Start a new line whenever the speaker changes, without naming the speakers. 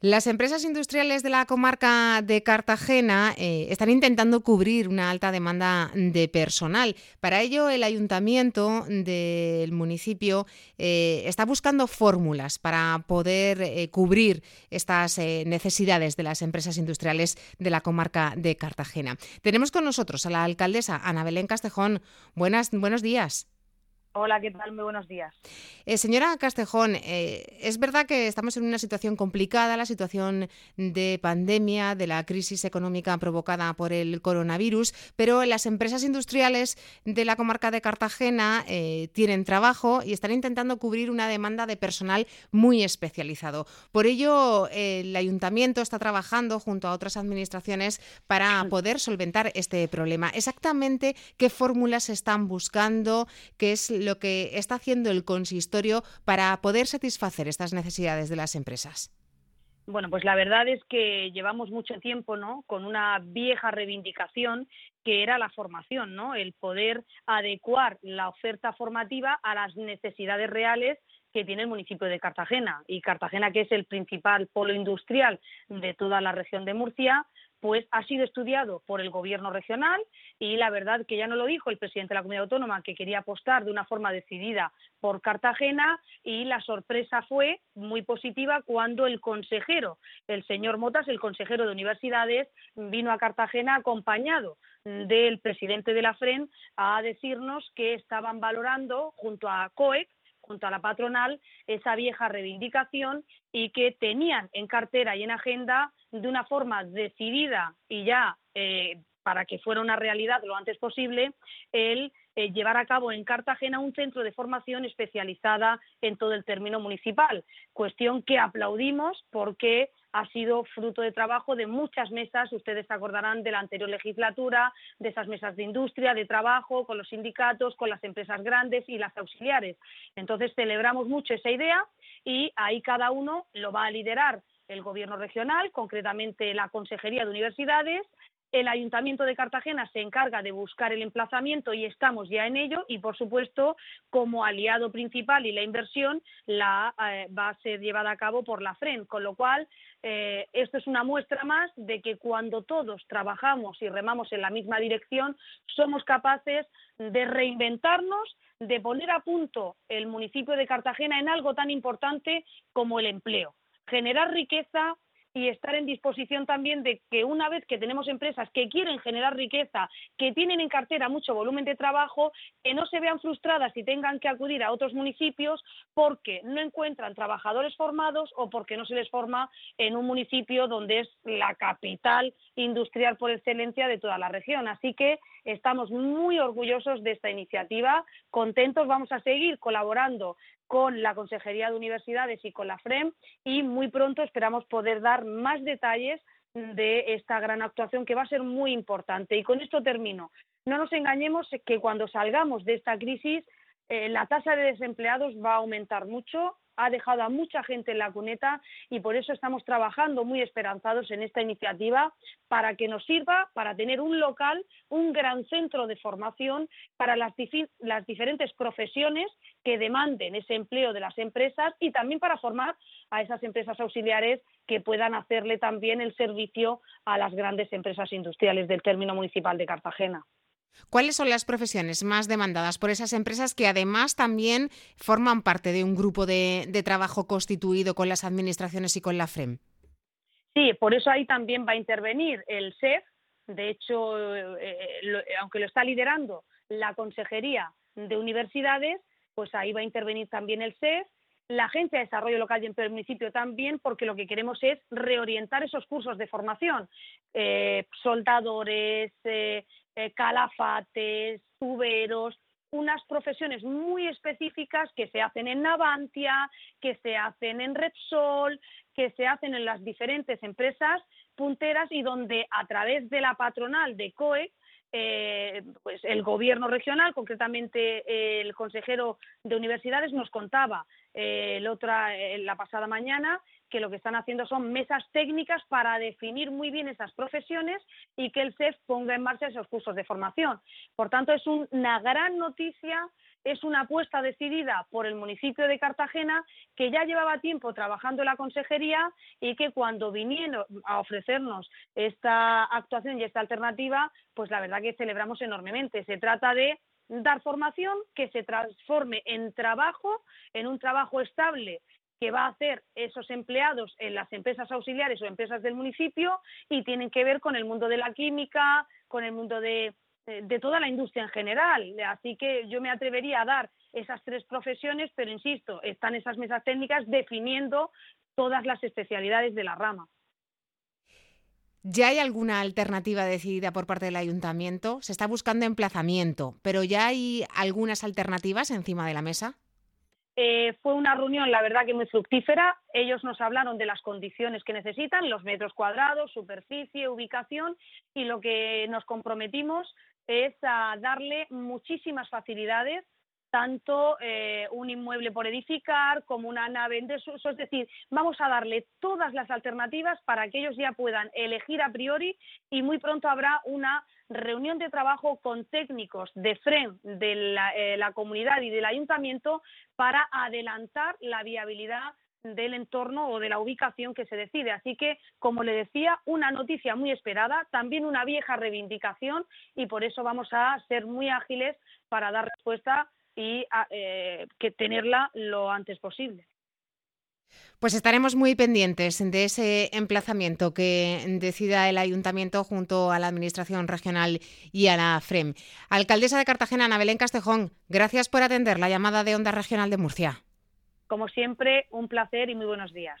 Las empresas industriales de la comarca de Cartagena eh, están intentando cubrir una alta demanda de personal. Para ello, el ayuntamiento del municipio eh, está buscando fórmulas para poder eh, cubrir estas necesidades de las empresas industriales de la comarca de Cartagena. Tenemos con nosotros a la alcaldesa Ana Belén Castejón. Buenas, buenos días.
Hola, ¿qué tal? Muy buenos días.
Eh, señora Castejón, eh, es verdad que estamos en una situación complicada, la situación de pandemia, de la crisis económica provocada por el coronavirus, pero las empresas industriales de la comarca de Cartagena eh, tienen trabajo y están intentando cubrir una demanda de personal muy especializado. Por ello, el ayuntamiento está trabajando junto a otras administraciones para poder solventar este problema. Exactamente qué fórmulas están buscando, qué es lo que está haciendo el para poder satisfacer estas necesidades de las empresas?
Bueno, pues la verdad es que llevamos mucho tiempo, ¿no? Con una vieja reivindicación que era la formación, ¿no? El poder adecuar la oferta formativa a las necesidades reales que tiene el municipio de Cartagena. Y Cartagena, que es el principal polo industrial de toda la región de Murcia, pues ha sido estudiado por el gobierno regional y la verdad que ya no lo dijo el presidente de la comunidad autónoma que quería apostar de una forma decidida por Cartagena y la sorpresa fue muy positiva cuando el consejero, el señor Motas, el consejero de universidades, vino a Cartagena acompañado del presidente de la FREN a decirnos que estaban valorando junto a COEC junto a la patronal esa vieja reivindicación y que tenían en cartera y en agenda de una forma decidida y ya eh, para que fuera una realidad lo antes posible el eh, llevar a cabo en Cartagena un centro de formación especializada en todo el término municipal, cuestión que aplaudimos porque ha sido fruto de trabajo de muchas mesas, ustedes se acordarán de la anterior legislatura, de esas mesas de industria, de trabajo, con los sindicatos, con las empresas grandes y las auxiliares. Entonces celebramos mucho esa idea y ahí cada uno lo va a liderar el Gobierno regional, concretamente la Consejería de Universidades, el Ayuntamiento de Cartagena se encarga de buscar el emplazamiento y estamos ya en ello y, por supuesto, como aliado principal y la inversión la, eh, va a ser llevada a cabo por la FREN, con lo cual eh, esto es una muestra más de que cuando todos trabajamos y remamos en la misma dirección, somos capaces de reinventarnos, de poner a punto el municipio de Cartagena en algo tan importante como el empleo. Generar riqueza y estar en disposición también de que una vez que tenemos empresas que quieren generar riqueza, que tienen en cartera mucho volumen de trabajo, que no se vean frustradas y tengan que acudir a otros municipios porque no encuentran trabajadores formados o porque no se les forma en un municipio donde es la capital industrial por excelencia de toda la región. Así que estamos muy orgullosos de esta iniciativa, contentos, vamos a seguir colaborando con la Consejería de Universidades y con la FREM y muy pronto esperamos poder dar más detalles de esta gran actuación que va a ser muy importante. Y con esto termino. No nos engañemos que cuando salgamos de esta crisis eh, la tasa de desempleados va a aumentar mucho, ha dejado a mucha gente en la cuneta y por eso estamos trabajando muy esperanzados en esta iniciativa para que nos sirva para tener un local, un gran centro de formación para las, diferentes profesiones que demanden ese empleo de las empresas y también para formar a esas empresas auxiliares que puedan hacerle también el servicio a las grandes empresas industriales del término municipal de Cartagena.
¿Cuáles son las profesiones más demandadas por esas empresas que además también forman parte de un grupo de, trabajo constituido con las administraciones y con la FREM?
Sí, por eso ahí también va a intervenir el SEF. De hecho, eh, eh, aunque lo está liderando la Consejería de Universidades, pues ahí va a intervenir también el SEF la Agencia de Desarrollo Local y en el municipio también, porque lo que queremos es reorientar esos cursos de formación. Eh, soldadores, eh, calafates, tuberos, unas profesiones muy específicas que se hacen en Navantia, que se hacen en Repsol, que se hacen en las diferentes empresas punteras y donde a través de la patronal de COE eh, pues el gobierno regional, concretamente el consejero de universidades, nos contaba eh, otra, la pasada mañana que lo que están haciendo son mesas técnicas para definir muy bien esas profesiones y que el CEF ponga en marcha esos cursos de formación. Por tanto, es una gran noticia es una apuesta decidida por el municipio de Cartagena que ya llevaba tiempo trabajando en la consejería y que cuando vinieron a ofrecernos esta actuación y esta alternativa, pues la verdad que celebramos enormemente. Se trata de dar formación que se transforme en trabajo, en un trabajo estable que va a hacer esos empleados en las empresas auxiliares o empresas del municipio y tienen que ver con el mundo de la química, con el mundo de, de toda la industria en general. Así que yo me atrevería a dar esas tres profesiones, pero insisto, están esas mesas técnicas definiendo todas las especialidades de la rama.
¿Ya hay alguna alternativa decidida por parte del ayuntamiento? Se está buscando emplazamiento, pero ¿ya hay algunas alternativas encima de la mesa?
Eh, fue una reunión, la verdad, que muy fructífera. Ellos nos hablaron de las condiciones que necesitan, los metros cuadrados, superficie, ubicación, y lo que nos comprometimos es a darle muchísimas facilidades tanto eh, un inmueble por edificar como una nave en. Es decir, vamos a darle todas las alternativas para que ellos ya puedan elegir a priori y muy pronto habrá una reunión de trabajo con técnicos de FREM de la, eh, la comunidad y del ayuntamiento para adelantar la viabilidad del entorno o de la ubicación que se decide. Así que, como le decía, una noticia muy esperada, también una vieja reivindicación y por eso vamos a ser muy ágiles para dar respuesta y eh, que tenerla lo antes posible.
Pues estaremos muy pendientes de ese emplazamiento que decida el ayuntamiento junto a la Administración Regional y a la FREM. Alcaldesa de Cartagena, Ana Belén Castejón, gracias por atender la llamada de Onda Regional de Murcia.
Como siempre, un placer y muy buenos días.